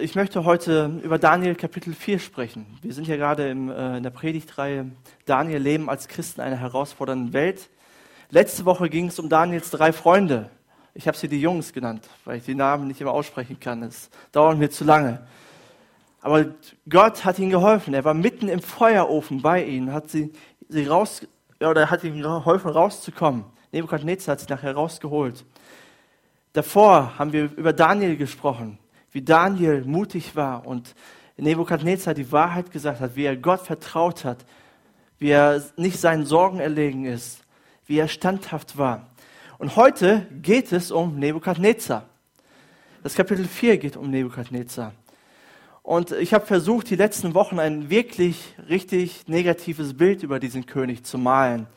ich möchte heute über Daniel Kapitel 4 sprechen. Wir sind ja gerade im, äh, in der Predigtreihe Daniel Leben als Christen einer herausfordernden Welt. Letzte Woche ging es um Daniels drei Freunde. Ich habe sie die Jungs genannt, weil ich die Namen nicht immer aussprechen kann. Es dauert mir zu lange. Aber Gott hat ihnen geholfen. Er war mitten im Feuerofen bei ihnen, hat sie, sie raus, oder hat ihnen geholfen, rauszukommen. Nebukadnezar hat sie nachher rausgeholt. Davor haben wir über Daniel gesprochen, wie Daniel mutig war und Nebukadnezar die Wahrheit gesagt hat, wie er Gott vertraut hat, wie er nicht seinen Sorgen erlegen ist, wie er standhaft war. Und heute geht es um Nebukadnezar. Das Kapitel 4 geht um Nebukadnezar. Und ich habe versucht, die letzten Wochen ein wirklich richtig negatives Bild über diesen König zu malen.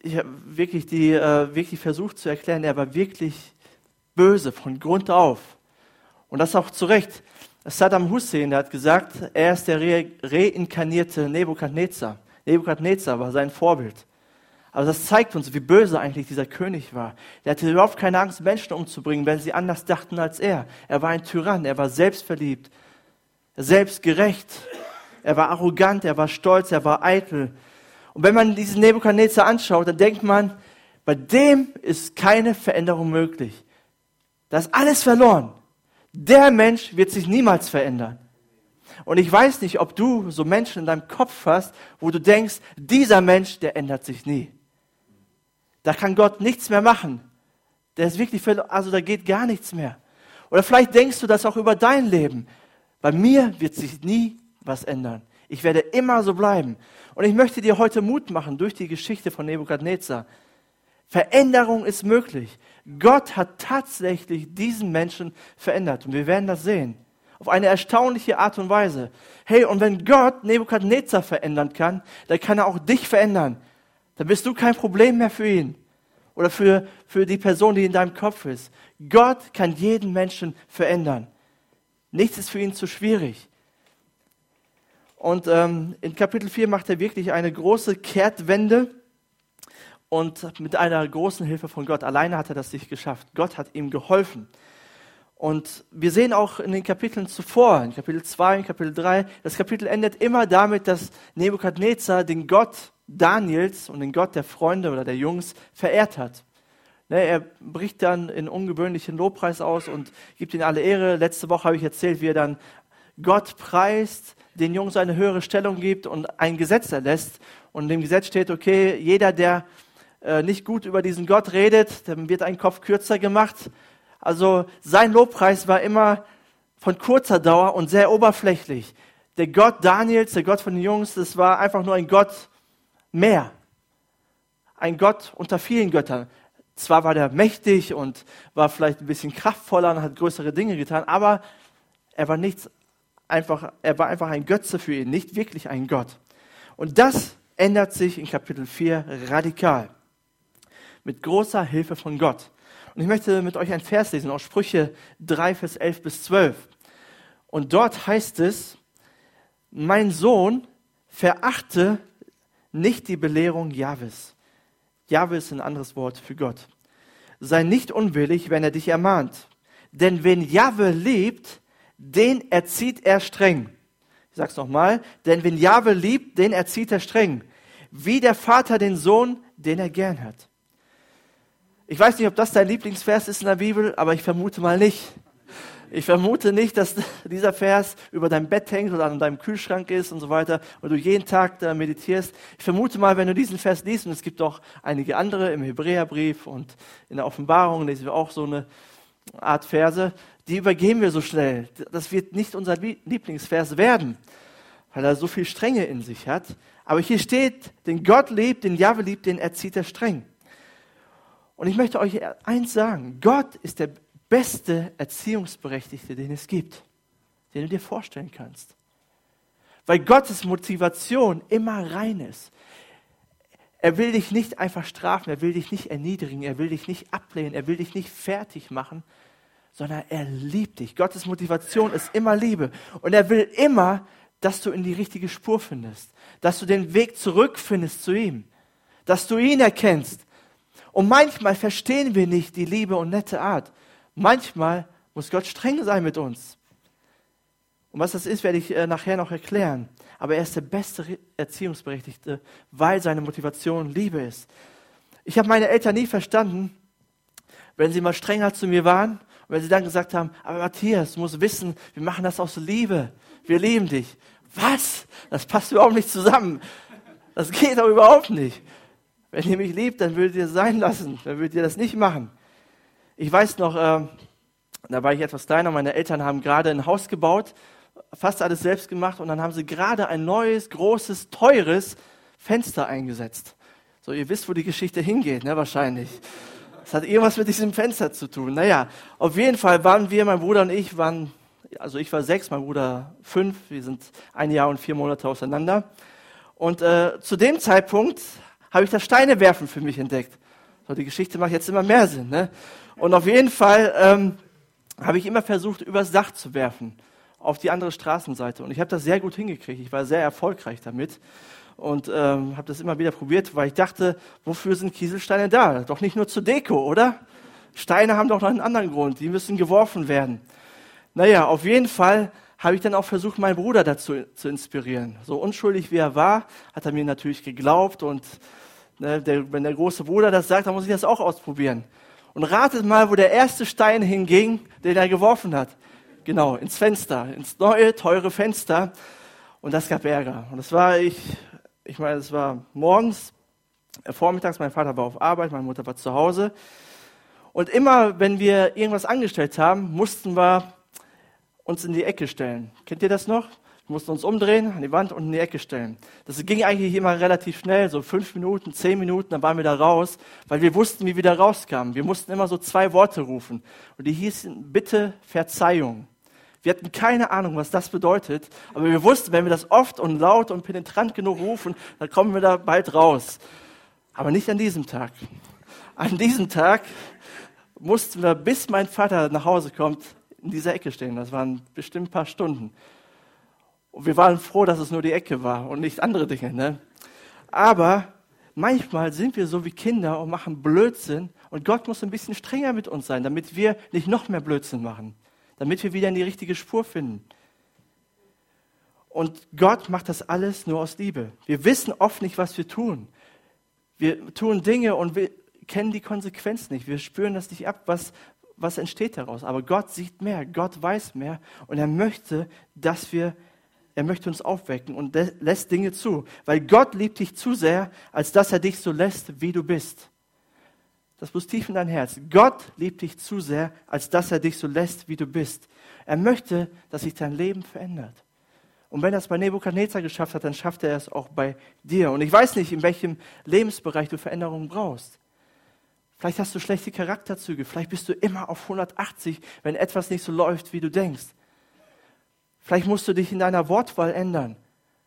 Ich habe wirklich, äh, wirklich versucht zu erklären, er war wirklich böse von Grund auf. Und das auch zu Recht. Saddam Hussein der hat gesagt, er ist der re reinkarnierte Nebukadnezar. Nebukadnezar war sein Vorbild. Aber das zeigt uns, wie böse eigentlich dieser König war. Der hatte überhaupt keine Angst, Menschen umzubringen, wenn sie anders dachten als er. Er war ein Tyrann, er war selbstverliebt, selbstgerecht, er war arrogant, er war stolz, er war eitel. Und wenn man diesen Nebukadnezar anschaut, dann denkt man, bei dem ist keine Veränderung möglich. Da ist alles verloren. Der Mensch wird sich niemals verändern. Und ich weiß nicht, ob du so Menschen in deinem Kopf hast, wo du denkst, dieser Mensch, der ändert sich nie. Da kann Gott nichts mehr machen. Der ist wirklich, also da geht gar nichts mehr. Oder vielleicht denkst du das auch über dein Leben. Bei mir wird sich nie was ändern. Ich werde immer so bleiben. Und ich möchte dir heute Mut machen durch die Geschichte von Nebukadnezar. Veränderung ist möglich. Gott hat tatsächlich diesen Menschen verändert. Und wir werden das sehen. Auf eine erstaunliche Art und Weise. Hey, und wenn Gott Nebukadnezar verändern kann, dann kann er auch dich verändern dann bist du kein Problem mehr für ihn oder für, für die Person, die in deinem Kopf ist. Gott kann jeden Menschen verändern. Nichts ist für ihn zu schwierig. Und ähm, in Kapitel 4 macht er wirklich eine große Kehrtwende und mit einer großen Hilfe von Gott. Alleine hat er das nicht geschafft. Gott hat ihm geholfen. Und wir sehen auch in den Kapiteln zuvor, in Kapitel 2, in Kapitel 3, das Kapitel endet immer damit, dass Nebukadnezar den Gott Daniels und den Gott der Freunde oder der Jungs verehrt hat. Ne, er bricht dann in ungewöhnlichen Lobpreis aus und gibt ihnen alle Ehre. Letzte Woche habe ich erzählt, wie er dann Gott preist, den Jungs eine höhere Stellung gibt und ein Gesetz erlässt. Und in dem Gesetz steht, okay, jeder, der äh, nicht gut über diesen Gott redet, dann wird ein Kopf kürzer gemacht. Also sein Lobpreis war immer von kurzer Dauer und sehr oberflächlich. Der Gott Daniels, der Gott von den Jungs, das war einfach nur ein Gott, mehr. Ein Gott unter vielen Göttern. Zwar war der mächtig und war vielleicht ein bisschen kraftvoller und hat größere Dinge getan, aber er war nichts einfach, er war einfach ein Götze für ihn, nicht wirklich ein Gott. Und das ändert sich in Kapitel 4 radikal. Mit großer Hilfe von Gott. Und ich möchte mit euch ein Vers lesen aus Sprüche 3, Vers 11 bis 12. Und dort heißt es, mein Sohn, verachte nicht die Belehrung Jahwes. Jahwe ist ein anderes Wort für Gott. Sei nicht unwillig, wenn er dich ermahnt. Denn wen Jahwe liebt, den erzieht er streng. Ich sag's nochmal. Denn wen Jahwe liebt, den erzieht er streng. Wie der Vater den Sohn, den er gern hat. Ich weiß nicht, ob das dein Lieblingsvers ist in der Bibel, aber ich vermute mal nicht. Ich vermute nicht, dass dieser Vers über deinem Bett hängt oder an deinem Kühlschrank ist und so weiter und du jeden Tag da meditierst. Ich vermute mal, wenn du diesen Vers liest, und es gibt auch einige andere im Hebräerbrief und in der Offenbarung lesen wir auch so eine Art Verse, die übergehen wir so schnell. Das wird nicht unser Lieblingsvers werden, weil er so viel Strenge in sich hat. Aber hier steht, den Gott liebt, den Jahwe liebt, den erzieht er streng. Und ich möchte euch eins sagen, Gott ist der beste Erziehungsberechtigte, den es gibt, den du dir vorstellen kannst. Weil Gottes Motivation immer rein ist. Er will dich nicht einfach strafen, er will dich nicht erniedrigen, er will dich nicht ablehnen, er will dich nicht fertig machen, sondern er liebt dich. Gottes Motivation ist immer Liebe. Und er will immer, dass du in die richtige Spur findest, dass du den Weg zurückfindest zu ihm, dass du ihn erkennst. Und manchmal verstehen wir nicht die Liebe und nette Art. Manchmal muss Gott streng sein mit uns. Und was das ist, werde ich äh, nachher noch erklären. Aber er ist der beste Erziehungsberechtigte, weil seine Motivation Liebe ist. Ich habe meine Eltern nie verstanden, wenn sie mal strenger zu mir waren und wenn sie dann gesagt haben, aber Matthias, du musst wissen, wir machen das aus Liebe. Wir lieben dich. Was? Das passt überhaupt nicht zusammen. Das geht doch überhaupt nicht. Wenn ihr mich liebt, dann würdet ihr es sein lassen. Dann würdet ihr das nicht machen. Ich weiß noch, äh, da war ich etwas kleiner, meine Eltern haben gerade ein Haus gebaut fast alles selbst gemacht und dann haben sie gerade ein neues, großes, teures Fenster eingesetzt. So, ihr wisst, wo die Geschichte hingeht, ne, wahrscheinlich. Das hat irgendwas mit diesem Fenster zu tun. Naja, auf jeden Fall waren wir, mein Bruder und ich, waren, also ich war sechs, mein Bruder fünf, wir sind ein Jahr und vier Monate auseinander. Und äh, zu dem Zeitpunkt habe ich das Steinewerfen für mich entdeckt. So, die Geschichte macht jetzt immer mehr Sinn. Ne? Und auf jeden Fall ähm, habe ich immer versucht, übers Dach zu werfen auf die andere Straßenseite. Und ich habe das sehr gut hingekriegt. Ich war sehr erfolgreich damit und ähm, habe das immer wieder probiert, weil ich dachte, wofür sind Kieselsteine da? Doch nicht nur zur Deko, oder? Steine haben doch noch einen anderen Grund. Die müssen geworfen werden. Naja, auf jeden Fall habe ich dann auch versucht, meinen Bruder dazu zu inspirieren. So unschuldig wie er war, hat er mir natürlich geglaubt und ne, der, wenn der große Bruder das sagt, dann muss ich das auch ausprobieren. Und ratet mal, wo der erste Stein hinging, den er geworfen hat. Genau, ins Fenster, ins neue, teure Fenster. Und das gab Ärger. Und das war ich, ich meine, es war morgens, äh, vormittags, mein Vater war auf Arbeit, meine Mutter war zu Hause. Und immer, wenn wir irgendwas angestellt haben, mussten wir uns in die Ecke stellen. Kennt ihr das noch? Wir mussten uns umdrehen, an die Wand und in die Ecke stellen. Das ging eigentlich immer relativ schnell, so fünf Minuten, zehn Minuten, dann waren wir da raus, weil wir wussten, wie wir da rauskamen. Wir mussten immer so zwei Worte rufen. Und die hießen, bitte Verzeihung. Wir hatten keine Ahnung, was das bedeutet, aber wir wussten, wenn wir das oft und laut und penetrant genug rufen, dann kommen wir da bald raus. Aber nicht an diesem Tag. An diesem Tag mussten wir, bis mein Vater nach Hause kommt, in dieser Ecke stehen. Das waren bestimmt ein paar Stunden. Und wir waren froh, dass es nur die Ecke war und nicht andere Dinge. Ne? Aber manchmal sind wir so wie Kinder und machen Blödsinn und Gott muss ein bisschen strenger mit uns sein, damit wir nicht noch mehr Blödsinn machen damit wir wieder in die richtige Spur finden. Und Gott macht das alles nur aus Liebe. Wir wissen oft nicht, was wir tun. Wir tun Dinge und wir kennen die Konsequenzen nicht. Wir spüren das nicht ab, was, was entsteht daraus. Aber Gott sieht mehr, Gott weiß mehr und er möchte, dass wir, er möchte uns aufwecken und lässt Dinge zu. Weil Gott liebt dich zu sehr, als dass er dich so lässt, wie du bist. Das muss tief in dein Herz. Gott liebt dich zu sehr, als dass er dich so lässt, wie du bist. Er möchte, dass sich dein Leben verändert. Und wenn er es bei Nebukadnezar geschafft hat, dann schafft er es auch bei dir. Und ich weiß nicht, in welchem Lebensbereich du Veränderungen brauchst. Vielleicht hast du schlechte Charakterzüge. Vielleicht bist du immer auf 180, wenn etwas nicht so läuft, wie du denkst. Vielleicht musst du dich in deiner Wortwahl ändern.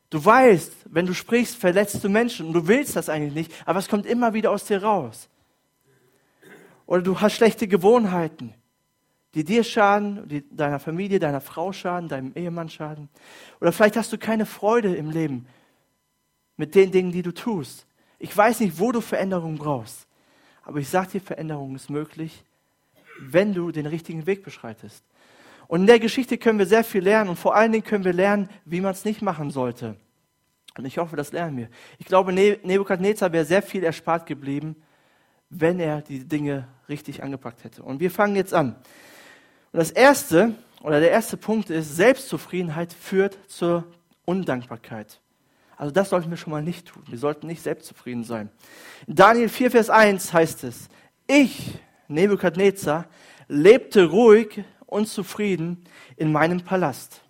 Du weißt, wenn du sprichst, verletzt du Menschen und du willst das eigentlich nicht, aber es kommt immer wieder aus dir raus. Oder du hast schlechte Gewohnheiten, die dir schaden, die deiner Familie, deiner Frau schaden, deinem Ehemann schaden. Oder vielleicht hast du keine Freude im Leben mit den Dingen, die du tust. Ich weiß nicht, wo du Veränderung brauchst. Aber ich sage dir, Veränderung ist möglich, wenn du den richtigen Weg beschreitest. Und in der Geschichte können wir sehr viel lernen und vor allen Dingen können wir lernen, wie man es nicht machen sollte. Und ich hoffe, das lernen wir. Ich glaube, Nebukadnezar wäre sehr viel erspart geblieben, wenn er die Dinge richtig angepackt hätte. Und wir fangen jetzt an. Und das erste, oder der erste Punkt ist, Selbstzufriedenheit führt zur Undankbarkeit. Also das sollten wir schon mal nicht tun. Wir sollten nicht selbstzufrieden sein. In Daniel 4, Vers 1 heißt es, ich, Nebukadnezar, lebte ruhig und zufrieden in meinem Palast.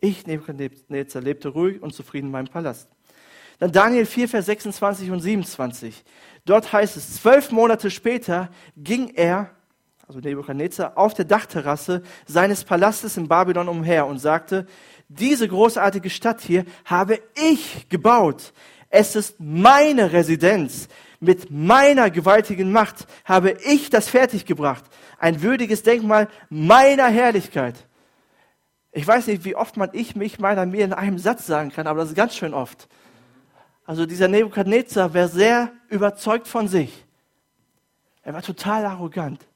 Ich, Nebukadnezar, lebte ruhig und zufrieden in meinem Palast. Dann Daniel 4, Vers 26 und 27. Dort heißt es, zwölf Monate später ging er, also Nebuchadnezzar, auf der Dachterrasse seines Palastes in Babylon umher und sagte, diese großartige Stadt hier habe ich gebaut. Es ist meine Residenz. Mit meiner gewaltigen Macht habe ich das fertiggebracht. Ein würdiges Denkmal meiner Herrlichkeit. Ich weiß nicht, wie oft man ich, mich, meiner, mir in einem Satz sagen kann, aber das ist ganz schön oft. Also dieser Nebukadnezar war sehr überzeugt von sich. Er war total arrogant.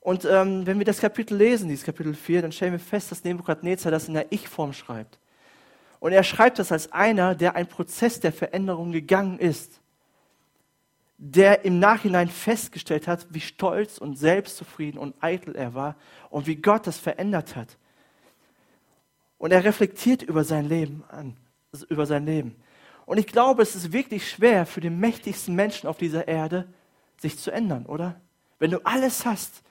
Und ähm, wenn wir das Kapitel lesen, dieses Kapitel 4, dann stellen wir fest, dass Nebukadnezar das in der Ich-Form schreibt. Und er schreibt das als einer, der einen Prozess der Veränderung gegangen ist, der im Nachhinein festgestellt hat, wie stolz und selbstzufrieden und eitel er war und wie Gott das verändert hat. Und er reflektiert über sein Leben an, über sein Leben. Und ich glaube, es ist wirklich schwer für den mächtigsten Menschen auf dieser Erde, sich zu ändern, oder? Wenn du alles hast,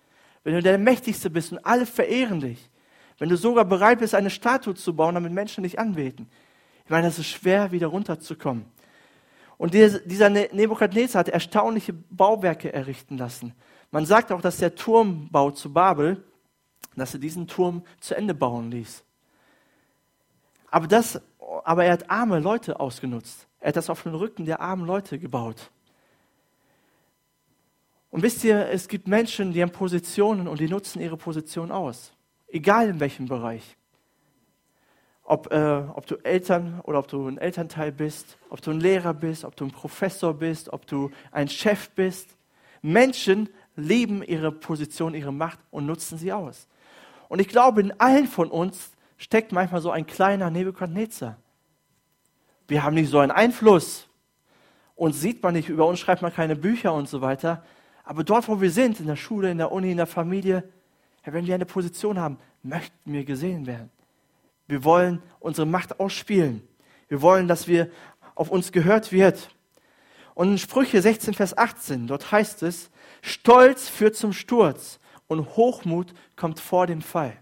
wenn du der Mächtigste bist und alle verehren dich, wenn du sogar bereit bist, eine Statue zu bauen, damit Menschen dich anbeten. Ich meine, es ist schwer, wieder runterzukommen. Und dieser ne-, Nebukadnezar hat erstaunliche Bauwerke errichten lassen. Man sagt auch, dass der Turmbau zu Babel, dass er diesen Turm zu Ende bauen ließ. Aber, das, aber er hat arme Leute ausgenutzt. Er hat das auf den Rücken der armen Leute gebaut. Und wisst ihr, es gibt Menschen, die haben Positionen und die nutzen ihre Position aus. Egal in welchem Bereich. Ob, äh, ob du Eltern oder ob du ein Elternteil bist, ob du ein Lehrer bist, ob du ein Professor bist, ob du ein Chef bist. Menschen lieben ihre Position, ihre Macht und nutzen sie aus. Und ich glaube, in allen von uns steckt manchmal so ein kleiner Nebukadnezar. Wir haben nicht so einen Einfluss. Uns sieht man nicht, über uns schreibt man keine Bücher und so weiter. Aber dort, wo wir sind, in der Schule, in der Uni, in der Familie, wenn wir eine Position haben, möchten wir gesehen werden. Wir wollen unsere Macht ausspielen. Wir wollen, dass wir auf uns gehört wird. Und in Sprüche 16, Vers 18, dort heißt es, Stolz führt zum Sturz und Hochmut kommt vor dem Fall.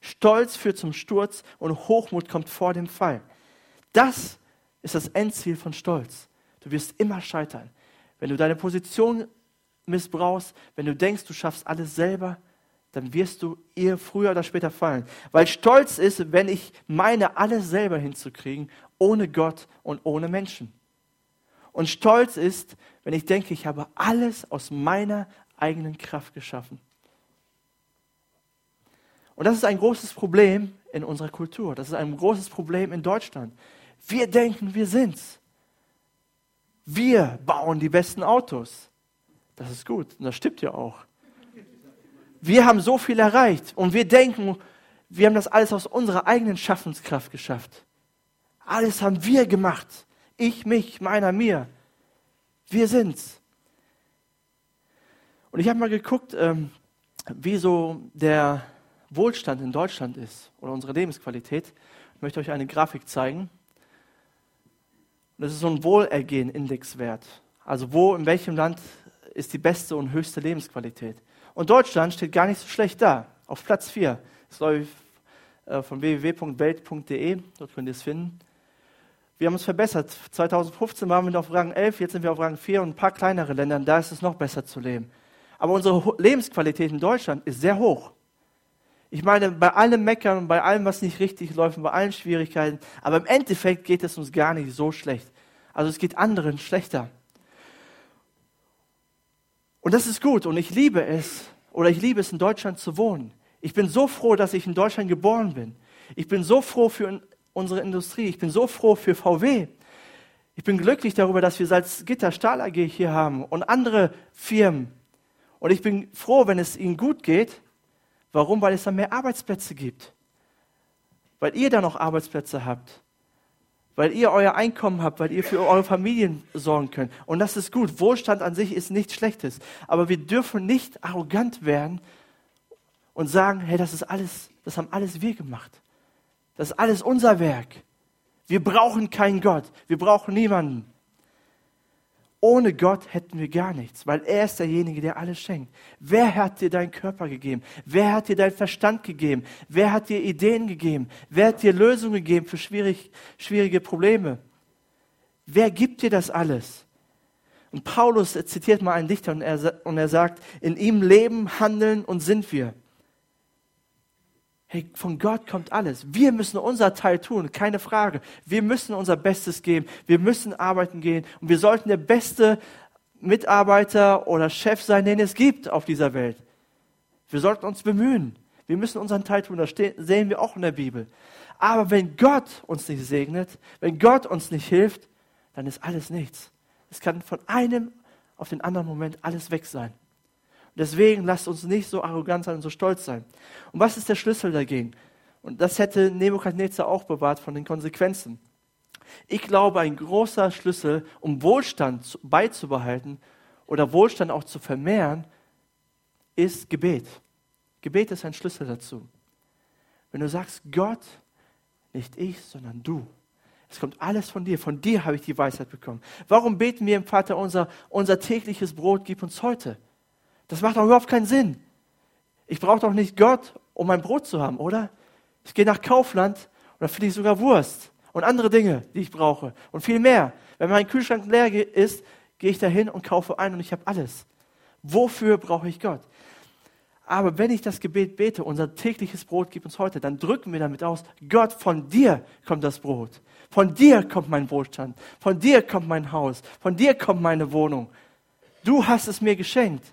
Stolz führt zum Sturz und Hochmut kommt vor dem Fall. Das ist das Endziel von Stolz. Du wirst immer scheitern. Wenn du deine Position missbrauchst, wenn du denkst, du schaffst alles selber, dann wirst du ihr früher oder später fallen. Weil Stolz ist, wenn ich meine, alles selber hinzukriegen, ohne Gott und ohne Menschen. Und Stolz ist, wenn ich denke, ich habe alles aus meiner eigenen Kraft geschaffen. Und das ist ein großes Problem in unserer Kultur. Das ist ein großes Problem in Deutschland. Wir denken, wir sind's. Wir bauen die besten Autos. Das ist gut und das stimmt ja auch. Wir haben so viel erreicht und wir denken, wir haben das alles aus unserer eigenen Schaffenskraft geschafft. Alles haben wir gemacht. Ich, mich, meiner, mir. Wir sind's. Und ich habe mal geguckt, ähm, wie so der Wohlstand in Deutschland ist oder unsere Lebensqualität. Ich möchte euch eine Grafik zeigen. Das ist so ein Wohlergehen-Indexwert. Also wo, in welchem Land ist die beste und höchste Lebensqualität. Und Deutschland steht gar nicht so schlecht da, auf Platz 4. Das läuft äh, von www.welt.de, dort könnt ihr es finden. Wir haben uns verbessert. 2015 waren wir auf Rang 11, jetzt sind wir auf Rang 4 und ein paar kleinere Länder, da ist es noch besser zu leben. Aber unsere Lebensqualität in Deutschland ist sehr hoch. Ich meine, bei allem Meckern bei allem, was nicht richtig läuft bei allen Schwierigkeiten, aber im Endeffekt geht es uns gar nicht so schlecht. Also es geht anderen schlechter. Und das ist gut und ich liebe es, oder ich liebe es, in Deutschland zu wohnen. Ich bin so froh, dass ich in Deutschland geboren bin. Ich bin so froh für unsere Industrie. Ich bin so froh für VW. Ich bin glücklich darüber, dass wir Salzgitter Stahl AG hier haben und andere Firmen. Und ich bin froh, wenn es ihnen gut geht. Warum? Weil es dann mehr Arbeitsplätze gibt. Weil ihr da noch Arbeitsplätze habt weil ihr euer Einkommen habt, weil ihr für eure Familien sorgen könnt. Und das ist gut. Wohlstand an sich ist nichts Schlechtes. Aber wir dürfen nicht arrogant werden und sagen, hey, das ist alles, das haben alles wir gemacht. Das ist alles unser Werk. Wir brauchen keinen Gott. Wir brauchen niemanden. Ohne Gott hätten wir gar nichts, weil er ist derjenige, der alles schenkt. Wer hat dir deinen Körper gegeben? Wer hat dir deinen Verstand gegeben? Wer hat dir Ideen gegeben? Wer hat dir Lösungen gegeben für schwierig, schwierige Probleme? Wer gibt dir das alles? Und Paulus zitiert mal einen Dichter und er, und er sagt, in ihm leben, handeln und sind wir. Hey, von Gott kommt alles. Wir müssen unser Teil tun, keine Frage. Wir müssen unser Bestes geben. Wir müssen arbeiten gehen. Und wir sollten der beste Mitarbeiter oder Chef sein, den es gibt auf dieser Welt. Wir sollten uns bemühen. Wir müssen unseren Teil tun. Das sehen wir auch in der Bibel. Aber wenn Gott uns nicht segnet, wenn Gott uns nicht hilft, dann ist alles nichts. Es kann von einem auf den anderen Moment alles weg sein. Deswegen lasst uns nicht so arrogant sein und so stolz sein. Und was ist der Schlüssel dagegen? Und das hätte Nebukadnezar auch bewahrt von den Konsequenzen. Ich glaube, ein großer Schlüssel, um Wohlstand beizubehalten oder Wohlstand auch zu vermehren, ist Gebet. Gebet ist ein Schlüssel dazu. Wenn du sagst, Gott, nicht ich, sondern du. Es kommt alles von dir. Von dir habe ich die Weisheit bekommen. Warum beten wir im Vater unser, unser tägliches Brot, gib uns heute? Das macht doch überhaupt keinen Sinn. Ich brauche doch nicht Gott, um mein Brot zu haben, oder? Ich gehe nach Kaufland und da finde ich sogar Wurst und andere Dinge, die ich brauche und viel mehr. Wenn mein Kühlschrank leer ist, gehe ich dahin und kaufe ein und ich habe alles. Wofür brauche ich Gott? Aber wenn ich das Gebet bete, unser tägliches Brot gib uns heute, dann drücken wir damit aus, Gott, von dir kommt das Brot. Von dir kommt mein Wohlstand. Von dir kommt mein Haus. Von dir kommt meine Wohnung. Du hast es mir geschenkt.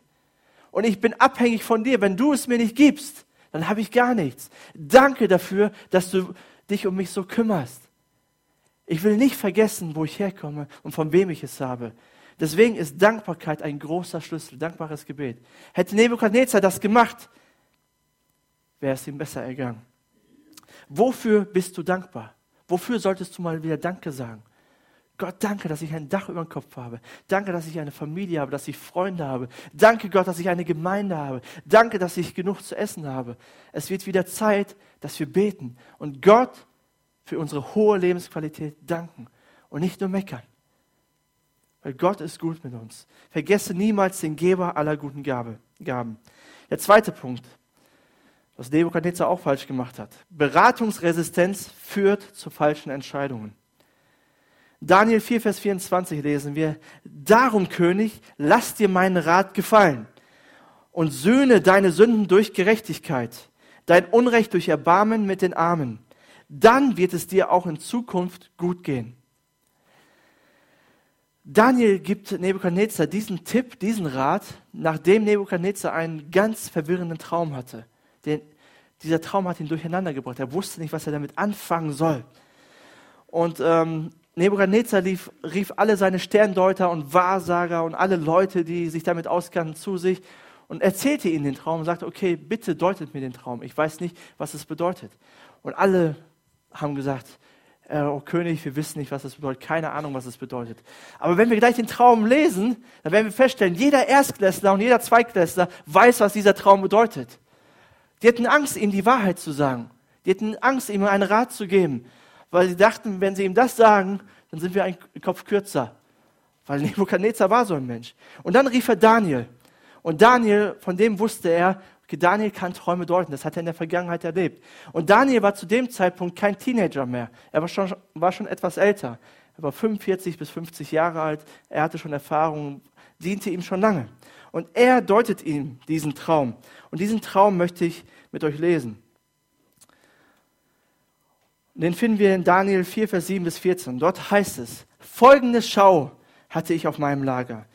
Und ich bin abhängig von dir. Wenn du es mir nicht gibst, dann habe ich gar nichts. Danke dafür, dass du dich um mich so kümmerst. Ich will nicht vergessen, wo ich herkomme und von wem ich es habe. Deswegen ist Dankbarkeit ein großer Schlüssel, dankbares Gebet. Hätte Nebukadnezar das gemacht, wäre es ihm besser ergangen. Wofür bist du dankbar? Wofür solltest du mal wieder Danke sagen? Gott, danke, dass ich ein Dach über dem Kopf habe. Danke, dass ich eine Familie habe, dass ich Freunde habe. Danke, Gott, dass ich eine Gemeinde habe. Danke, dass ich genug zu essen habe. Es wird wieder Zeit, dass wir beten und Gott für unsere hohe Lebensqualität danken und nicht nur meckern. Weil Gott ist gut mit uns. Vergesse niemals den Geber aller guten Gabe, Gaben. Der zweite Punkt, was Nebukadnezar auch falsch gemacht hat. Beratungsresistenz führt zu falschen Entscheidungen. Daniel 4, Vers 24 lesen wir, Darum, König, lass dir meinen Rat gefallen und söhne deine Sünden durch Gerechtigkeit, dein Unrecht durch Erbarmen mit den Armen. Dann wird es dir auch in Zukunft gut gehen. Daniel gibt Nebukadnezar diesen Tipp, diesen Rat, nachdem Nebukadnezar einen ganz verwirrenden Traum hatte. Den, dieser Traum hat ihn durcheinander gebracht. Er wusste nicht, was er damit anfangen soll. Und ähm, Nebukadnezar rief, rief alle seine Sterndeuter und Wahrsager und alle Leute, die sich damit auskannten, zu sich und erzählte ihnen den Traum und sagte, okay, bitte deutet mir den Traum. Ich weiß nicht, was es bedeutet. Und alle haben gesagt, äh, oh König, wir wissen nicht, was das bedeutet, keine Ahnung, was es bedeutet. Aber wenn wir gleich den Traum lesen, dann werden wir feststellen, jeder Erstklässler und jeder Zweitklässler weiß, was dieser Traum bedeutet. Die hatten Angst, ihm die Wahrheit zu sagen. Die hatten Angst, ihm einen Rat zu geben, weil sie dachten, wenn sie ihm das sagen, dann sind wir einen Kopf kürzer. Weil Nebukadnezar war so ein Mensch. Und dann rief er Daniel. Und Daniel, von dem wusste er, Okay, Daniel kann Träume deuten, das hat er in der Vergangenheit erlebt. Und Daniel war zu dem Zeitpunkt kein Teenager mehr. Er war schon, war schon etwas älter. Er war 45 bis 50 Jahre alt. Er hatte schon Erfahrung, diente ihm schon lange. Und er deutet ihm diesen Traum. Und diesen Traum möchte ich mit euch lesen. Den finden wir in Daniel 4, Vers 7 bis 14. Dort heißt es, folgende Schau hatte ich auf meinem Lager.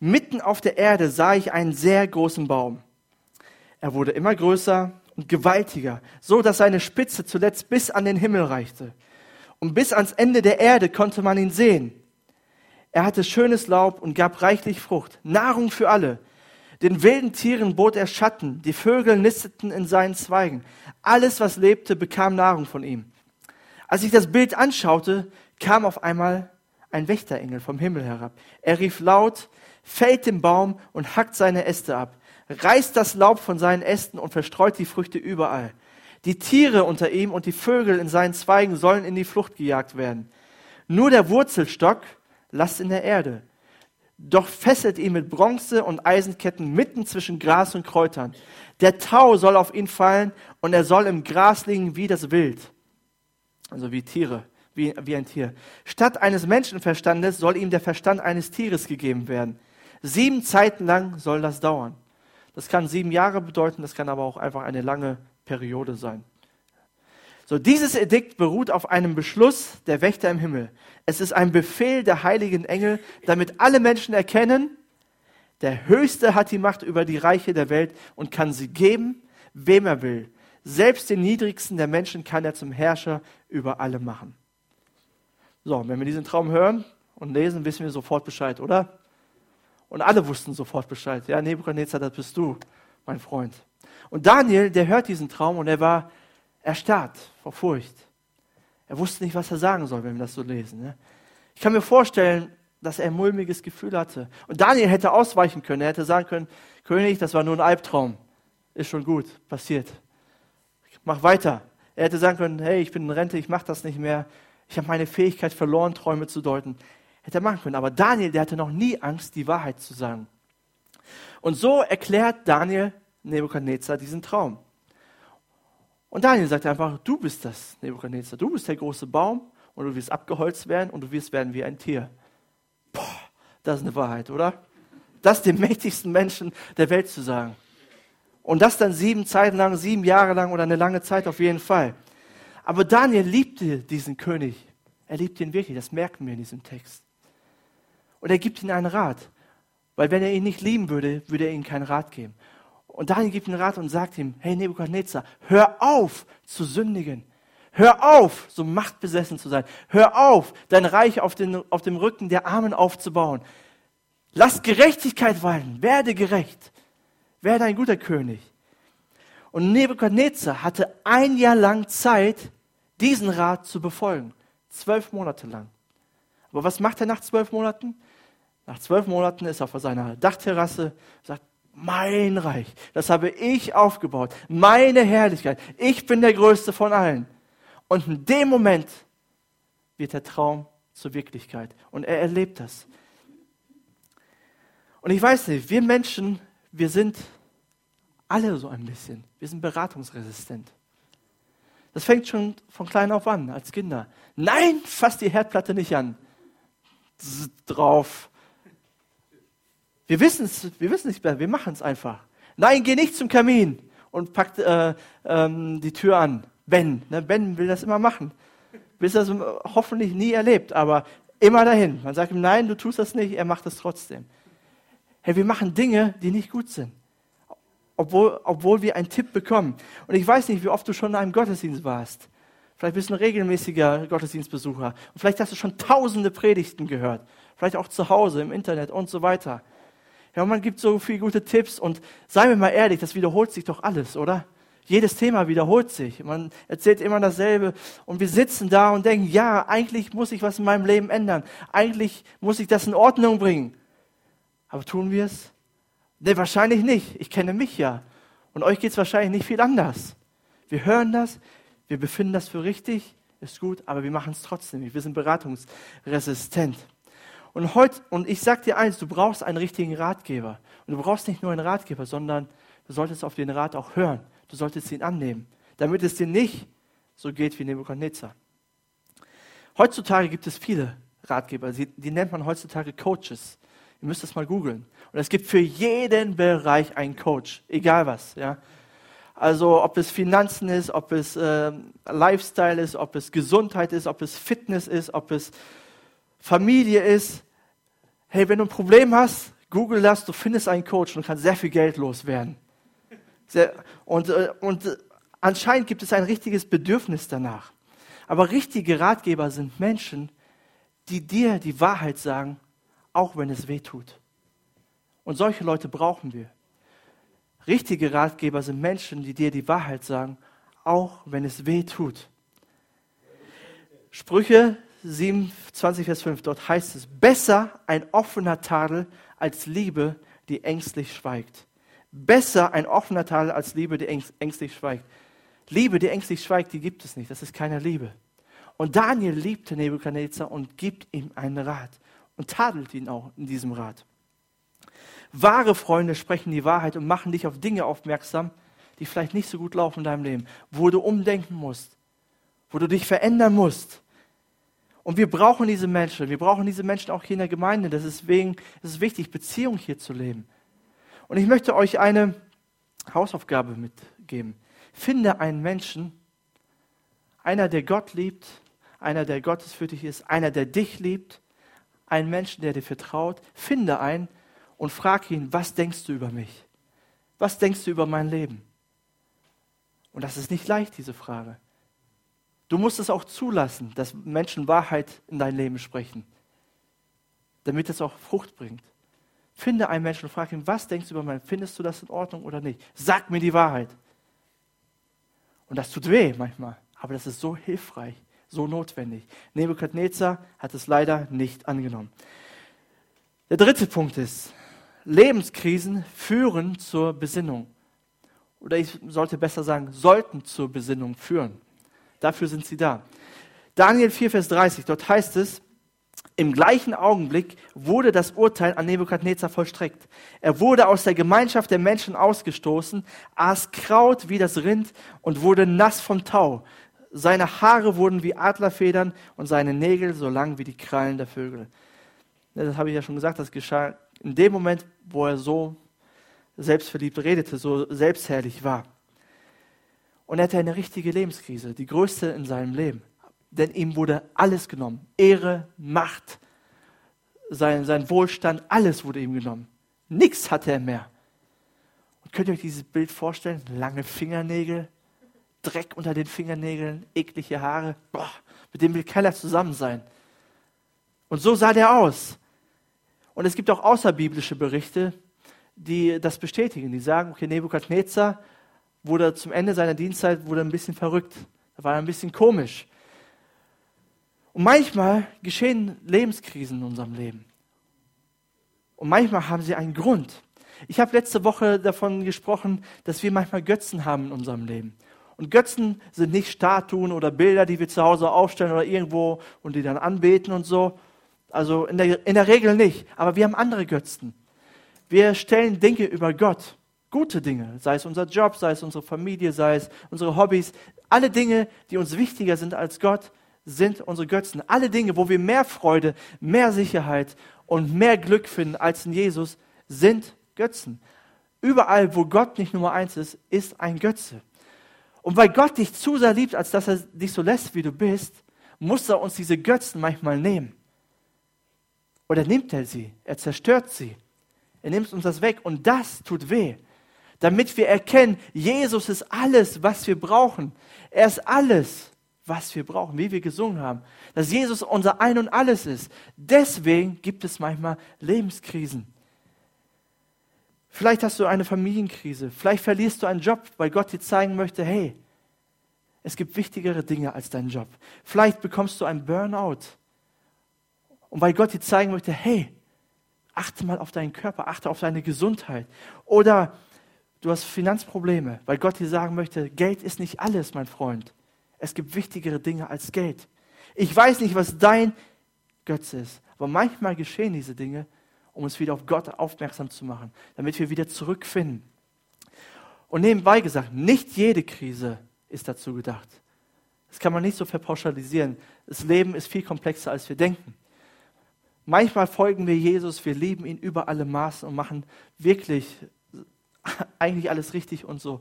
Mitten auf der Erde sah ich einen sehr großen Baum er wurde immer größer und gewaltiger, so dass seine Spitze zuletzt bis an den Himmel reichte. Und bis ans Ende der Erde konnte man ihn sehen. Er hatte schönes Laub und gab reichlich Frucht, Nahrung für alle. Den wilden Tieren bot er Schatten, die Vögel nisteten in seinen Zweigen. Alles, was lebte, bekam Nahrung von ihm. Als ich das Bild anschaute, kam auf einmal ein Wächterengel vom Himmel herab. Er rief laut, fällt den Baum und hackt seine Äste ab reißt das Laub von seinen Ästen und verstreut die Früchte überall. Die Tiere unter ihm und die Vögel in seinen Zweigen sollen in die Flucht gejagt werden. Nur der Wurzelstock lasst in der Erde. Doch fesselt ihn mit Bronze und Eisenketten mitten zwischen Gras und Kräutern. Der Tau soll auf ihn fallen und er soll im Gras liegen wie das Wild. Also wie Tiere, wie, wie ein Tier. Statt eines Menschenverstandes soll ihm der Verstand eines Tieres gegeben werden. Sieben Zeiten lang soll das dauern. Das kann sieben Jahre bedeuten, das kann aber auch einfach eine lange Periode sein. So, dieses Edikt beruht auf einem Beschluss der Wächter im Himmel. Es ist ein Befehl der heiligen Engel, damit alle Menschen erkennen, der Höchste hat die Macht über die Reiche der Welt und kann sie geben, wem er will. Selbst den niedrigsten der Menschen kann er zum Herrscher über alle machen. So, wenn wir diesen Traum hören und lesen, wissen wir sofort Bescheid, oder? Und alle wussten sofort Bescheid. Ja, Nebukadnezar, das bist du, mein Freund. Und Daniel, der hört diesen Traum und er war erstarrt vor Furcht. Er wusste nicht, was er sagen soll, wenn wir das so lesen. Ne? Ich kann mir vorstellen, dass er ein mulmiges Gefühl hatte. Und Daniel hätte ausweichen können. Er hätte sagen können, König, das war nur ein Albtraum. Ist schon gut, passiert. Mach weiter. Er hätte sagen können, hey, ich bin in Rente, ich mache das nicht mehr. Ich habe meine Fähigkeit verloren, Träume zu deuten. Hätte er machen können. Aber Daniel, der hatte noch nie Angst, die Wahrheit zu sagen. Und so erklärt Daniel Nebukadnezar diesen Traum. Und Daniel sagt einfach, du bist das, Nebukadnezar. Du bist der große Baum und du wirst abgeholzt werden und du wirst werden wie ein Tier. Boah, das ist eine Wahrheit, oder? Das dem mächtigsten Menschen der Welt zu sagen. Und das dann sieben Zeiten lang, sieben Jahre lang oder eine lange Zeit auf jeden Fall. Aber Daniel liebte diesen König. Er liebte ihn wirklich, das merken wir in diesem Text. Und er gibt ihm einen Rat. Weil wenn er ihn nicht lieben würde, würde er ihm keinen Rat geben. Und Daniel gibt ihm Rat und sagt ihm, hey Nebuchadnezzar, hör auf zu sündigen. Hör auf, so machtbesessen zu sein. Hör auf, dein Reich auf, den, auf dem Rücken der Armen aufzubauen. Lass Gerechtigkeit walten. Werde gerecht. Werde ein guter König. Und Nebukadnezar hatte ein Jahr lang Zeit, diesen Rat zu befolgen. Zwölf Monate lang. Aber was macht er nach zwölf Monaten? Nach zwölf Monaten ist er auf seiner Dachterrasse, sagt, mein Reich, das habe ich aufgebaut, meine Herrlichkeit, ich bin der Größte von allen. Und in dem Moment wird der Traum zur Wirklichkeit. Und er erlebt das. Und ich weiß nicht, wir Menschen, wir sind alle so ein bisschen. Wir sind beratungsresistent. Das fängt schon von klein auf an, als Kinder. Nein, fass die Herdplatte nicht an. drauf. Wir wissen es, wir wissen nicht mehr, wir machen es einfach. Nein, geh nicht zum Kamin und pack äh, ähm, die Tür an. Ben, ne, Ben will das immer machen. Bis er es hoffentlich nie erlebt, aber immer dahin. Man sagt ihm, nein, du tust das nicht, er macht es trotzdem. Hey, wir machen Dinge, die nicht gut sind. Obwohl, obwohl wir einen Tipp bekommen. Und ich weiß nicht, wie oft du schon in einem Gottesdienst warst. Vielleicht bist du ein regelmäßiger Gottesdienstbesucher. Und vielleicht hast du schon tausende Predigten gehört. Vielleicht auch zu Hause, im Internet und so weiter. Ja, man gibt so viele gute Tipps. Und seien wir mal ehrlich, das wiederholt sich doch alles, oder? Jedes Thema wiederholt sich. Man erzählt immer dasselbe. Und wir sitzen da und denken, ja, eigentlich muss ich was in meinem Leben ändern. Eigentlich muss ich das in Ordnung bringen. Aber tun wir es? Nee, wahrscheinlich nicht. Ich kenne mich ja. Und euch geht es wahrscheinlich nicht viel anders. Wir hören das, wir befinden das für richtig, ist gut, aber wir machen es trotzdem nicht. Wir sind beratungsresistent. Und, heute, und ich sage dir eins, du brauchst einen richtigen Ratgeber. Und du brauchst nicht nur einen Ratgeber, sondern du solltest auf den Rat auch hören. Du solltest ihn annehmen, damit es dir nicht so geht wie Nebuchadnezzar. Heutzutage gibt es viele Ratgeber, die nennt man heutzutage Coaches. Ihr müsst das mal googeln. Und es gibt für jeden Bereich einen Coach, egal was. Ja. Also ob es Finanzen ist, ob es äh, Lifestyle ist, ob es Gesundheit ist, ob es Fitness ist, ob es Familie ist. Hey, wenn du ein Problem hast, google das, du findest einen Coach und kannst sehr viel Geld loswerden. Sehr, und, äh, und anscheinend gibt es ein richtiges Bedürfnis danach. Aber richtige Ratgeber sind Menschen, die dir die Wahrheit sagen auch wenn es weh tut. Und solche Leute brauchen wir. Richtige Ratgeber sind Menschen, die dir die Wahrheit sagen, auch wenn es weh tut. Sprüche 27, Vers 5, dort heißt es, besser ein offener Tadel als Liebe, die ängstlich schweigt. Besser ein offener Tadel als Liebe, die ängstlich schweigt. Liebe, die ängstlich schweigt, die gibt es nicht. Das ist keine Liebe. Und Daniel liebte Nebukadnezar und gibt ihm einen Rat und tadelt ihn auch in diesem Rat. Wahre Freunde sprechen die Wahrheit und machen dich auf Dinge aufmerksam, die vielleicht nicht so gut laufen in deinem Leben, wo du umdenken musst, wo du dich verändern musst. Und wir brauchen diese Menschen. Wir brauchen diese Menschen auch hier in der Gemeinde. Deswegen ist es wichtig, Beziehung hier zu leben. Und ich möchte euch eine Hausaufgabe mitgeben. Finde einen Menschen, einer, der Gott liebt, einer, der gottesfürchtig ist, einer, der dich liebt, einen Menschen, der dir vertraut, finde einen und frag ihn, was denkst du über mich? Was denkst du über mein Leben? Und das ist nicht leicht, diese Frage. Du musst es auch zulassen, dass Menschen Wahrheit in dein Leben sprechen, damit es auch Frucht bringt. Finde einen Menschen und frag ihn, was denkst du über mein, findest du das in Ordnung oder nicht? Sag mir die Wahrheit. Und das tut weh manchmal, aber das ist so hilfreich, so notwendig. Nebukadnezar hat es leider nicht angenommen. Der dritte Punkt ist, Lebenskrisen führen zur Besinnung. Oder ich sollte besser sagen, sollten zur Besinnung führen. Dafür sind sie da. Daniel 4, Vers 30, dort heißt es, im gleichen Augenblick wurde das Urteil an Nebukadnezar vollstreckt. Er wurde aus der Gemeinschaft der Menschen ausgestoßen, aß Kraut wie das Rind und wurde nass vom Tau. Seine Haare wurden wie Adlerfedern und seine Nägel so lang wie die Krallen der Vögel. Das habe ich ja schon gesagt, das geschah in dem Moment, wo er so selbstverliebt redete, so selbstherrlich war. Und er hatte eine richtige Lebenskrise, die größte in seinem Leben denn ihm wurde alles genommen. Ehre, Macht, sein, sein Wohlstand, alles wurde ihm genommen. Nichts hatte er mehr. Und könnt ihr euch dieses Bild vorstellen? Lange Fingernägel, Dreck unter den Fingernägeln, eklige Haare. Boah, mit dem will keiner zusammen sein. Und so sah der aus. Und es gibt auch außerbiblische Berichte, die das bestätigen. Die sagen, okay, Nebukadnezar wurde zum Ende seiner Dienstzeit wurde ein bisschen verrückt. Er war ein bisschen komisch. Und manchmal geschehen Lebenskrisen in unserem Leben. Und manchmal haben sie einen Grund. Ich habe letzte Woche davon gesprochen, dass wir manchmal Götzen haben in unserem Leben. Und Götzen sind nicht Statuen oder Bilder, die wir zu Hause aufstellen oder irgendwo und die dann anbeten und so. Also in der, in der Regel nicht. Aber wir haben andere Götzen. Wir stellen Dinge über Gott. Gute Dinge. Sei es unser Job, sei es unsere Familie, sei es unsere Hobbys. Alle Dinge, die uns wichtiger sind als Gott, sind unsere Götzen. Alle Dinge, wo wir mehr Freude, mehr Sicherheit und mehr Glück finden als in Jesus, sind Götzen. Überall, wo Gott nicht Nummer eins ist, ist ein Götze. Und weil Gott dich zu sehr liebt, als dass er dich so lässt, wie du bist, muss er uns diese Götzen manchmal nehmen. Oder nimmt er sie? Er zerstört sie. Er nimmt uns das weg und das tut weh. Damit wir erkennen, Jesus ist alles, was wir brauchen. Er ist alles was wir brauchen, wie wir gesungen haben. Dass Jesus unser Ein und alles ist. Deswegen gibt es manchmal Lebenskrisen. Vielleicht hast du eine Familienkrise. Vielleicht verlierst du einen Job, weil Gott dir zeigen möchte, hey, es gibt wichtigere Dinge als deinen Job. Vielleicht bekommst du einen Burnout. Und weil Gott dir zeigen möchte, hey, achte mal auf deinen Körper, achte auf deine Gesundheit. Oder du hast Finanzprobleme, weil Gott dir sagen möchte, Geld ist nicht alles, mein Freund. Es gibt wichtigere Dinge als Geld. Ich weiß nicht, was dein Götze ist, aber manchmal geschehen diese Dinge, um uns wieder auf Gott aufmerksam zu machen, damit wir wieder zurückfinden. Und nebenbei gesagt, nicht jede Krise ist dazu gedacht. Das kann man nicht so verpauschalisieren. Das Leben ist viel komplexer, als wir denken. Manchmal folgen wir Jesus, wir lieben ihn über alle Maßen und machen wirklich eigentlich alles richtig und so.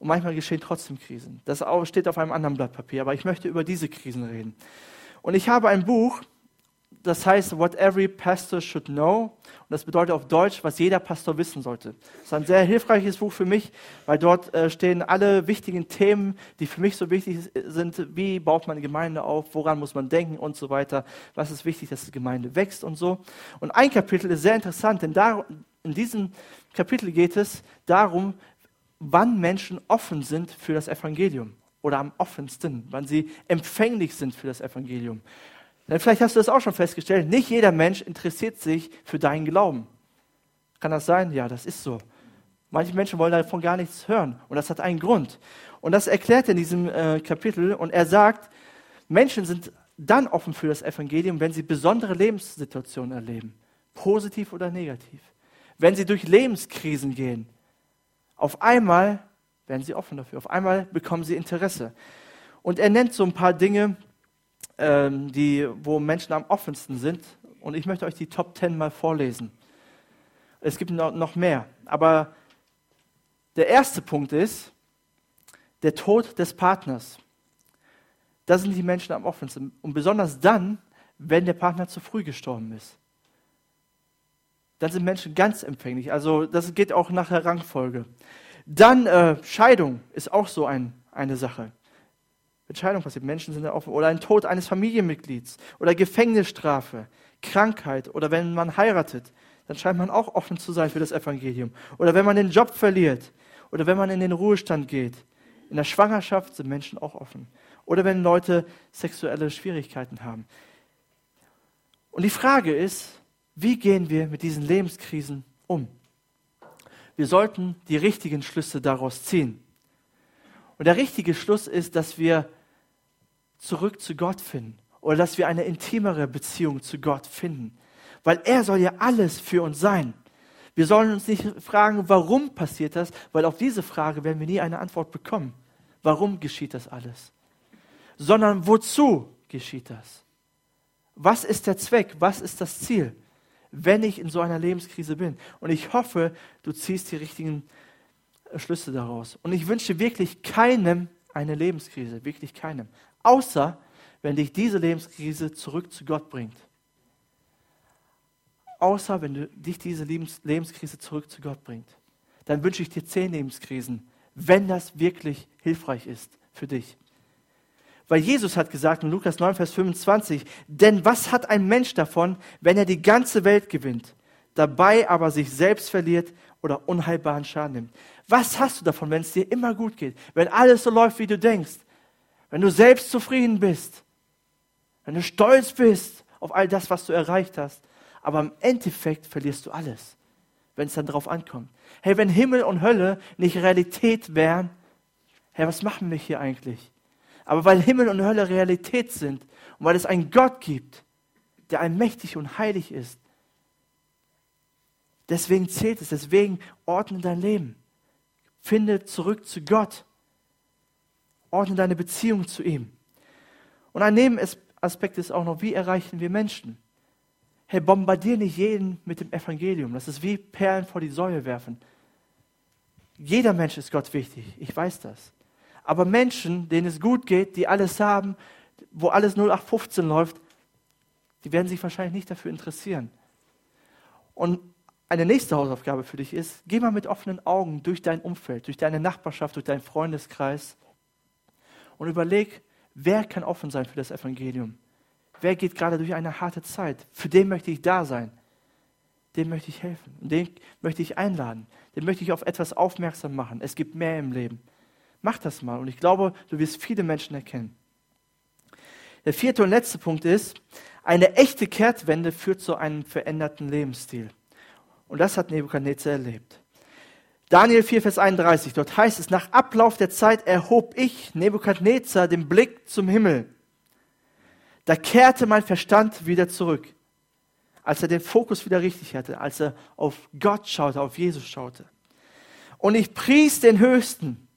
Und manchmal geschehen trotzdem Krisen. Das steht auf einem anderen Blatt Papier, aber ich möchte über diese Krisen reden. Und ich habe ein Buch, das heißt What Every Pastor Should Know. Und das bedeutet auf Deutsch, was jeder Pastor wissen sollte. Das ist ein sehr hilfreiches Buch für mich, weil dort äh, stehen alle wichtigen Themen, die für mich so wichtig sind. Wie baut man eine Gemeinde auf? Woran muss man denken und so weiter? Was ist wichtig, dass die Gemeinde wächst und so? Und ein Kapitel ist sehr interessant, denn da, in diesem Kapitel geht es darum, wann Menschen offen sind für das Evangelium oder am offensten, wann sie empfänglich sind für das Evangelium. Denn vielleicht hast du das auch schon festgestellt, nicht jeder Mensch interessiert sich für deinen Glauben. Kann das sein? Ja, das ist so. Manche Menschen wollen davon gar nichts hören und das hat einen Grund. Und das erklärt er in diesem äh, Kapitel und er sagt, Menschen sind dann offen für das Evangelium, wenn sie besondere Lebenssituationen erleben, positiv oder negativ. Wenn sie durch Lebenskrisen gehen, auf einmal werden sie offen dafür, auf einmal bekommen sie Interesse. Und er nennt so ein paar Dinge, ähm, die, wo Menschen am offensten sind. Und ich möchte euch die Top Ten mal vorlesen. Es gibt noch mehr. Aber der erste Punkt ist der Tod des Partners. Da sind die Menschen am offensten. Und besonders dann, wenn der Partner zu früh gestorben ist dann sind Menschen ganz empfänglich. Also das geht auch nach der Rangfolge. Dann äh, Scheidung ist auch so ein, eine Sache. Wenn Scheidung passiert, Menschen sind da offen. Oder ein Tod eines Familienmitglieds. Oder Gefängnisstrafe, Krankheit. Oder wenn man heiratet. dann scheint man auch offen zu sein für das Evangelium. Oder wenn man den Job verliert oder wenn man in den Ruhestand geht. In der Schwangerschaft sind Menschen auch offen. Oder wenn Leute sexuelle Schwierigkeiten haben. Und die Frage ist, wie gehen wir mit diesen Lebenskrisen um? Wir sollten die richtigen Schlüsse daraus ziehen. Und der richtige Schluss ist, dass wir zurück zu Gott finden oder dass wir eine intimere Beziehung zu Gott finden. Weil er soll ja alles für uns sein. Wir sollen uns nicht fragen, warum passiert das, weil auf diese Frage werden wir nie eine Antwort bekommen. Warum geschieht das alles? Sondern wozu geschieht das? Was ist der Zweck? Was ist das Ziel, wenn ich in so einer Lebenskrise bin? Und ich hoffe, du ziehst die richtigen Schlüsse daraus. Und ich wünsche wirklich keinem eine Lebenskrise, wirklich keinem. Außer, wenn dich diese Lebenskrise zurück zu Gott bringt. Außer, wenn du, dich diese Lebenskrise zurück zu Gott bringt. Dann wünsche ich dir zehn Lebenskrisen, wenn das wirklich hilfreich ist für dich. Weil Jesus hat gesagt in Lukas 9, Vers 25, denn was hat ein Mensch davon, wenn er die ganze Welt gewinnt, dabei aber sich selbst verliert oder unheilbaren Schaden nimmt? Was hast du davon, wenn es dir immer gut geht, wenn alles so läuft, wie du denkst, wenn du selbst zufrieden bist, wenn du stolz bist auf all das, was du erreicht hast, aber im Endeffekt verlierst du alles, wenn es dann darauf ankommt. Hey, wenn Himmel und Hölle nicht Realität wären, hey, was machen wir hier eigentlich? Aber weil Himmel und Hölle Realität sind und weil es einen Gott gibt, der allmächtig und heilig ist, deswegen zählt es, deswegen ordne dein Leben. Finde zurück zu Gott. Ordne deine Beziehung zu ihm. Und ein Nebenaspekt ist auch noch, wie erreichen wir Menschen? Hey, bombardier nicht jeden mit dem Evangelium. Das ist wie Perlen vor die Säue werfen. Jeder Mensch ist Gott wichtig. Ich weiß das. Aber Menschen, denen es gut geht, die alles haben, wo alles 0815 läuft, die werden sich wahrscheinlich nicht dafür interessieren. Und eine nächste Hausaufgabe für dich ist, geh mal mit offenen Augen durch dein Umfeld, durch deine Nachbarschaft, durch deinen Freundeskreis und überleg, wer kann offen sein für das Evangelium? Wer geht gerade durch eine harte Zeit? Für den möchte ich da sein. Dem möchte ich helfen. Und den möchte ich einladen. Den möchte ich auf etwas aufmerksam machen. Es gibt mehr im Leben. Mach das mal. Und ich glaube, du wirst viele Menschen erkennen. Der vierte und letzte Punkt ist, eine echte Kehrtwende führt zu einem veränderten Lebensstil. Und das hat Nebukadnezar erlebt. Daniel 4, Vers 31, dort heißt es, nach Ablauf der Zeit erhob ich, Nebukadnezar, den Blick zum Himmel. Da kehrte mein Verstand wieder zurück, als er den Fokus wieder richtig hatte, als er auf Gott schaute, auf Jesus schaute. Und ich pries den Höchsten.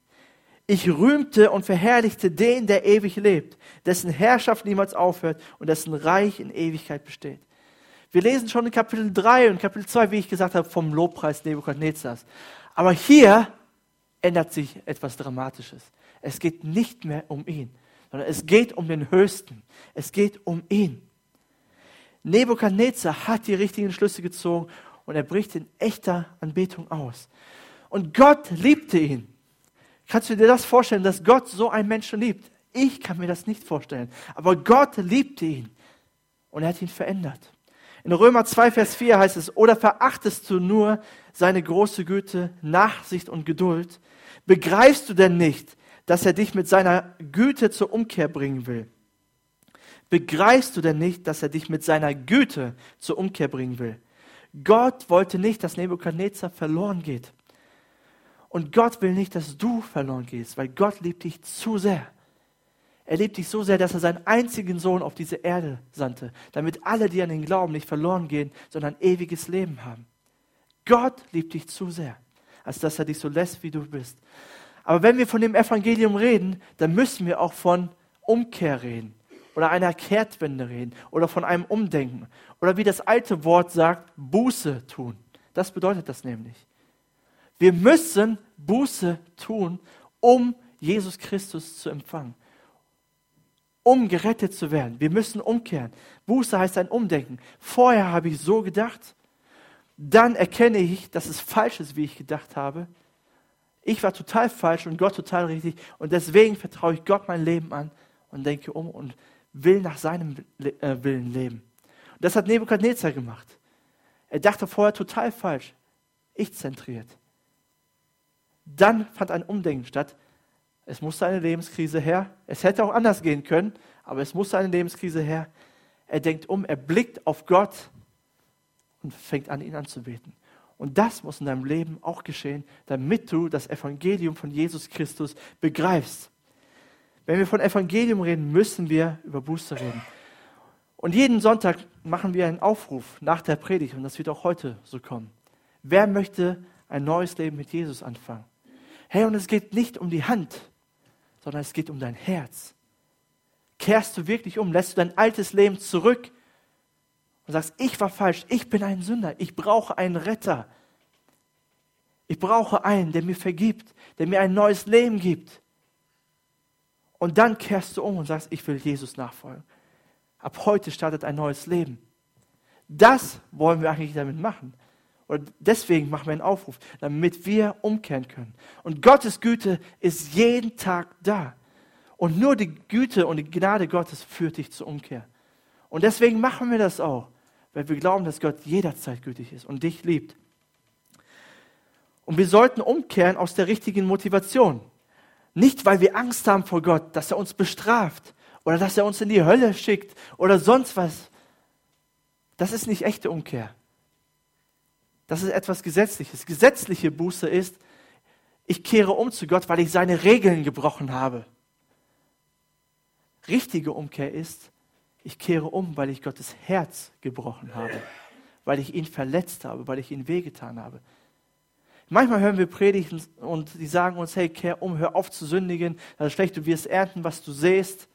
Ich rühmte und verherrlichte den, der ewig lebt, dessen Herrschaft niemals aufhört und dessen Reich in Ewigkeit besteht. Wir lesen schon in Kapitel 3 und Kapitel 2, wie ich gesagt habe, vom Lobpreis Nebukadnezars. Aber hier ändert sich etwas Dramatisches. Es geht nicht mehr um ihn, sondern es geht um den Höchsten. Es geht um ihn. Nebukadnezar hat die richtigen Schlüsse gezogen und er bricht in echter Anbetung aus. Und Gott liebte ihn. Kannst du dir das vorstellen, dass Gott so einen Menschen liebt? Ich kann mir das nicht vorstellen. Aber Gott liebte ihn und er hat ihn verändert. In Römer 2, Vers 4 heißt es, oder verachtest du nur seine große Güte, Nachsicht und Geduld? Begreifst du denn nicht, dass er dich mit seiner Güte zur Umkehr bringen will? Begreifst du denn nicht, dass er dich mit seiner Güte zur Umkehr bringen will? Gott wollte nicht, dass Nebukadnezar verloren geht. Und Gott will nicht, dass du verloren gehst, weil Gott liebt dich zu sehr. Er liebt dich so sehr, dass er seinen einzigen Sohn auf diese Erde sandte, damit alle, die an ihn glauben, nicht verloren gehen, sondern ewiges Leben haben. Gott liebt dich zu sehr, als dass er dich so lässt, wie du bist. Aber wenn wir von dem Evangelium reden, dann müssen wir auch von Umkehr reden oder einer Kehrtwende reden oder von einem Umdenken oder wie das alte Wort sagt, Buße tun. Das bedeutet das nämlich. Wir müssen Buße tun, um Jesus Christus zu empfangen um gerettet zu werden. Wir müssen umkehren. Buße heißt ein Umdenken. Vorher habe ich so gedacht, dann erkenne ich, dass es falsch ist, wie ich gedacht habe. Ich war total falsch und Gott total richtig und deswegen vertraue ich Gott mein Leben an und denke um und will nach seinem äh, Willen leben. Und das hat Nebukadnezar gemacht. Er dachte vorher total falsch, ich zentriert. Dann fand ein Umdenken statt. Es musste eine Lebenskrise her. Es hätte auch anders gehen können, aber es musste eine Lebenskrise her. Er denkt um, er blickt auf Gott und fängt an, ihn anzubeten. Und das muss in deinem Leben auch geschehen, damit du das Evangelium von Jesus Christus begreifst. Wenn wir von Evangelium reden, müssen wir über Buße reden. Und jeden Sonntag machen wir einen Aufruf nach der Predigt und das wird auch heute so kommen. Wer möchte ein neues Leben mit Jesus anfangen? Hey, und es geht nicht um die Hand, sondern es geht um dein Herz. Kehrst du wirklich um? Lässt du dein altes Leben zurück und sagst, ich war falsch, ich bin ein Sünder, ich brauche einen Retter. Ich brauche einen, der mir vergibt, der mir ein neues Leben gibt. Und dann kehrst du um und sagst, ich will Jesus nachfolgen. Ab heute startet ein neues Leben. Das wollen wir eigentlich damit machen. Und deswegen machen wir einen Aufruf, damit wir umkehren können. Und Gottes Güte ist jeden Tag da. Und nur die Güte und die Gnade Gottes führt dich zur Umkehr. Und deswegen machen wir das auch weil wir glauben, dass Gott jederzeit gütig ist und dich liebt. Und wir sollten umkehren aus der richtigen Motivation. Nicht, weil wir Angst haben vor Gott, dass er uns bestraft oder dass er uns in die Hölle schickt oder sonst was. Das ist nicht echte Umkehr. Das ist etwas Gesetzliches. Gesetzliche Buße ist, ich kehre um zu Gott, weil ich seine Regeln gebrochen habe. Richtige Umkehr ist, ich kehre um, weil ich Gottes Herz gebrochen habe, weil ich ihn verletzt habe, weil ich ihn wehgetan habe. Manchmal hören wir Predigten und die sagen uns, hey, kehr um, hör auf zu sündigen, das ist schlecht, du wirst ernten, was du sähst.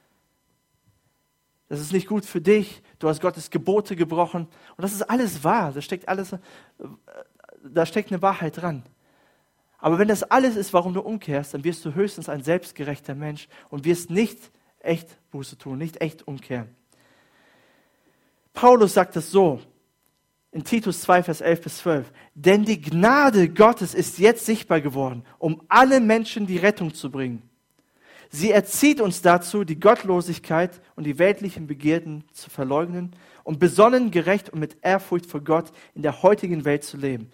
Das ist nicht gut für dich, du hast Gottes Gebote gebrochen. Und das ist alles wahr, da steckt alles, da steckt eine Wahrheit dran. Aber wenn das alles ist, warum du umkehrst, dann wirst du höchstens ein selbstgerechter Mensch und wirst nicht echt Buße tun, nicht echt umkehren. Paulus sagt es so in Titus 2, Vers 11 bis 12. Denn die Gnade Gottes ist jetzt sichtbar geworden, um alle Menschen die Rettung zu bringen. Sie erzieht uns dazu, die Gottlosigkeit und die weltlichen Begierden zu verleugnen und besonnen, gerecht und mit Ehrfurcht vor Gott in der heutigen Welt zu leben.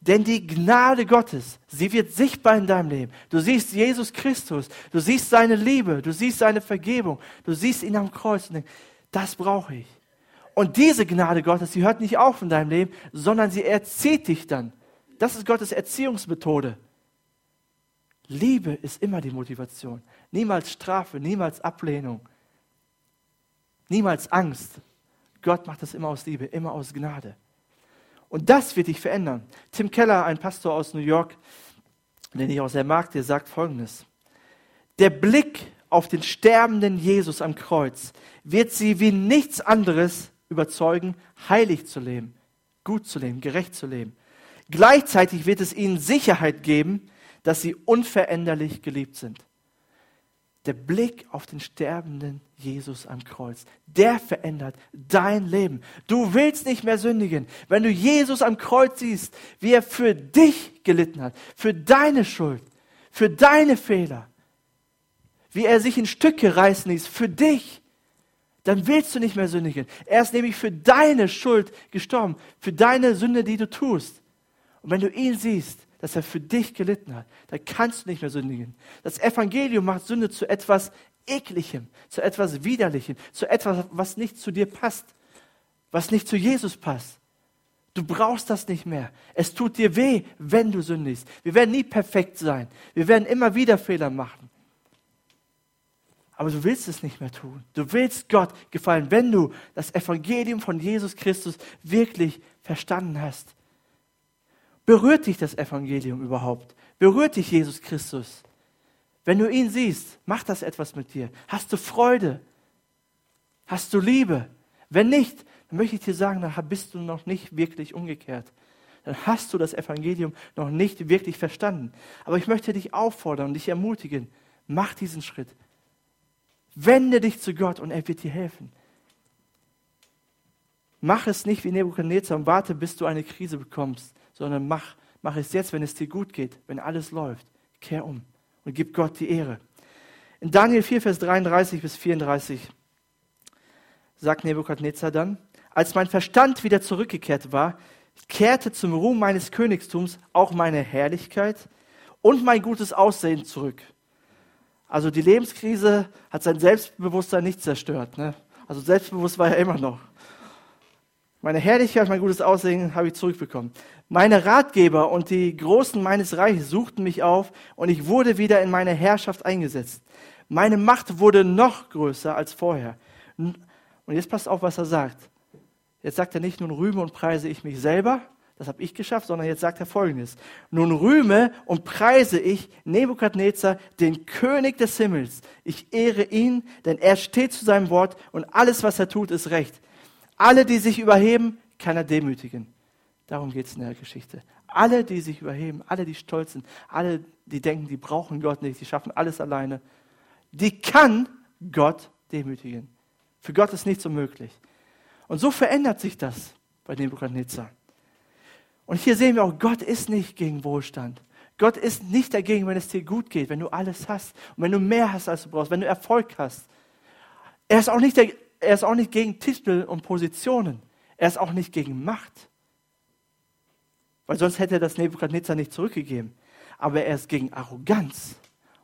Denn die Gnade Gottes, sie wird sichtbar in deinem Leben. Du siehst Jesus Christus, du siehst seine Liebe, du siehst seine Vergebung, du siehst ihn am Kreuz und denkst, das brauche ich. Und diese Gnade Gottes, die hört nicht auf in deinem Leben, sondern sie erzieht dich dann. Das ist Gottes Erziehungsmethode. Liebe ist immer die Motivation. Niemals Strafe, niemals Ablehnung, niemals Angst. Gott macht das immer aus Liebe, immer aus Gnade. Und das wird dich verändern. Tim Keller, ein Pastor aus New York, den ich auch sehr mag, der sagt Folgendes. Der Blick auf den sterbenden Jesus am Kreuz wird sie wie nichts anderes überzeugen, heilig zu leben, gut zu leben, gerecht zu leben. Gleichzeitig wird es ihnen Sicherheit geben, dass sie unveränderlich geliebt sind. Der Blick auf den sterbenden Jesus am Kreuz, der verändert dein Leben. Du willst nicht mehr sündigen. Wenn du Jesus am Kreuz siehst, wie er für dich gelitten hat, für deine Schuld, für deine Fehler, wie er sich in Stücke reißen ließ, für dich, dann willst du nicht mehr sündigen. Er ist nämlich für deine Schuld gestorben, für deine Sünde, die du tust. Und wenn du ihn siehst, dass er für dich gelitten hat, dann kannst du nicht mehr sündigen. Das Evangelium macht Sünde zu etwas Ekligem, zu etwas Widerlichem, zu etwas, was nicht zu dir passt, was nicht zu Jesus passt. Du brauchst das nicht mehr. Es tut dir weh, wenn du sündigst. Wir werden nie perfekt sein. Wir werden immer wieder Fehler machen aber du willst es nicht mehr tun. Du willst Gott gefallen, wenn du das Evangelium von Jesus Christus wirklich verstanden hast. Berührt dich das Evangelium überhaupt? Berührt dich Jesus Christus? Wenn du ihn siehst, macht das etwas mit dir. Hast du Freude? Hast du Liebe? Wenn nicht, dann möchte ich dir sagen, dann bist du noch nicht wirklich umgekehrt. Dann hast du das Evangelium noch nicht wirklich verstanden. Aber ich möchte dich auffordern und dich ermutigen, mach diesen Schritt. Wende dich zu Gott und er wird dir helfen. Mach es nicht wie Nebuchadnezzar und warte, bis du eine Krise bekommst, sondern mach, mach es jetzt, wenn es dir gut geht, wenn alles läuft. Kehr um und gib Gott die Ehre. In Daniel 4, Vers 33 bis 34 sagt Nebukadnezar dann, als mein Verstand wieder zurückgekehrt war, kehrte zum Ruhm meines Königtums auch meine Herrlichkeit und mein gutes Aussehen zurück. Also die Lebenskrise hat sein Selbstbewusstsein nicht zerstört. Ne? Also selbstbewusst war er immer noch. Meine Herrlichkeit, mein gutes Aussehen habe ich zurückbekommen. Meine Ratgeber und die Großen meines Reiches suchten mich auf und ich wurde wieder in meine Herrschaft eingesetzt. Meine Macht wurde noch größer als vorher. Und jetzt passt auf, was er sagt. Jetzt sagt er nicht, nun rühme und preise ich mich selber, das habe ich geschafft, sondern jetzt sagt er folgendes. Nun rühme und preise ich Nebukadnezar, den König des Himmels. Ich ehre ihn, denn er steht zu seinem Wort und alles, was er tut, ist recht. Alle, die sich überheben, kann er demütigen. Darum geht es in der Geschichte. Alle, die sich überheben, alle, die stolz sind, alle, die denken, die brauchen Gott nicht, die schaffen alles alleine, die kann Gott demütigen. Für Gott ist nichts unmöglich. Und so verändert sich das bei Nebukadnezar. Und hier sehen wir auch, Gott ist nicht gegen Wohlstand. Gott ist nicht dagegen, wenn es dir gut geht, wenn du alles hast und wenn du mehr hast, als du brauchst, wenn du Erfolg hast. Er ist auch nicht, der, er ist auch nicht gegen Titel und Positionen. Er ist auch nicht gegen Macht. Weil sonst hätte er das Nebukadnezar nicht zurückgegeben. Aber er ist gegen Arroganz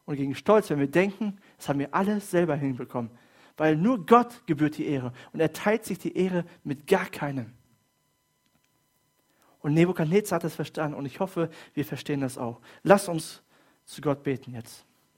und gegen Stolz, wenn wir denken, das haben wir alles selber hinbekommen. Weil nur Gott gebührt die Ehre und er teilt sich die Ehre mit gar keinem. Und Nebukadnezar hat das verstanden und ich hoffe, wir verstehen das auch. Lass uns zu Gott beten jetzt.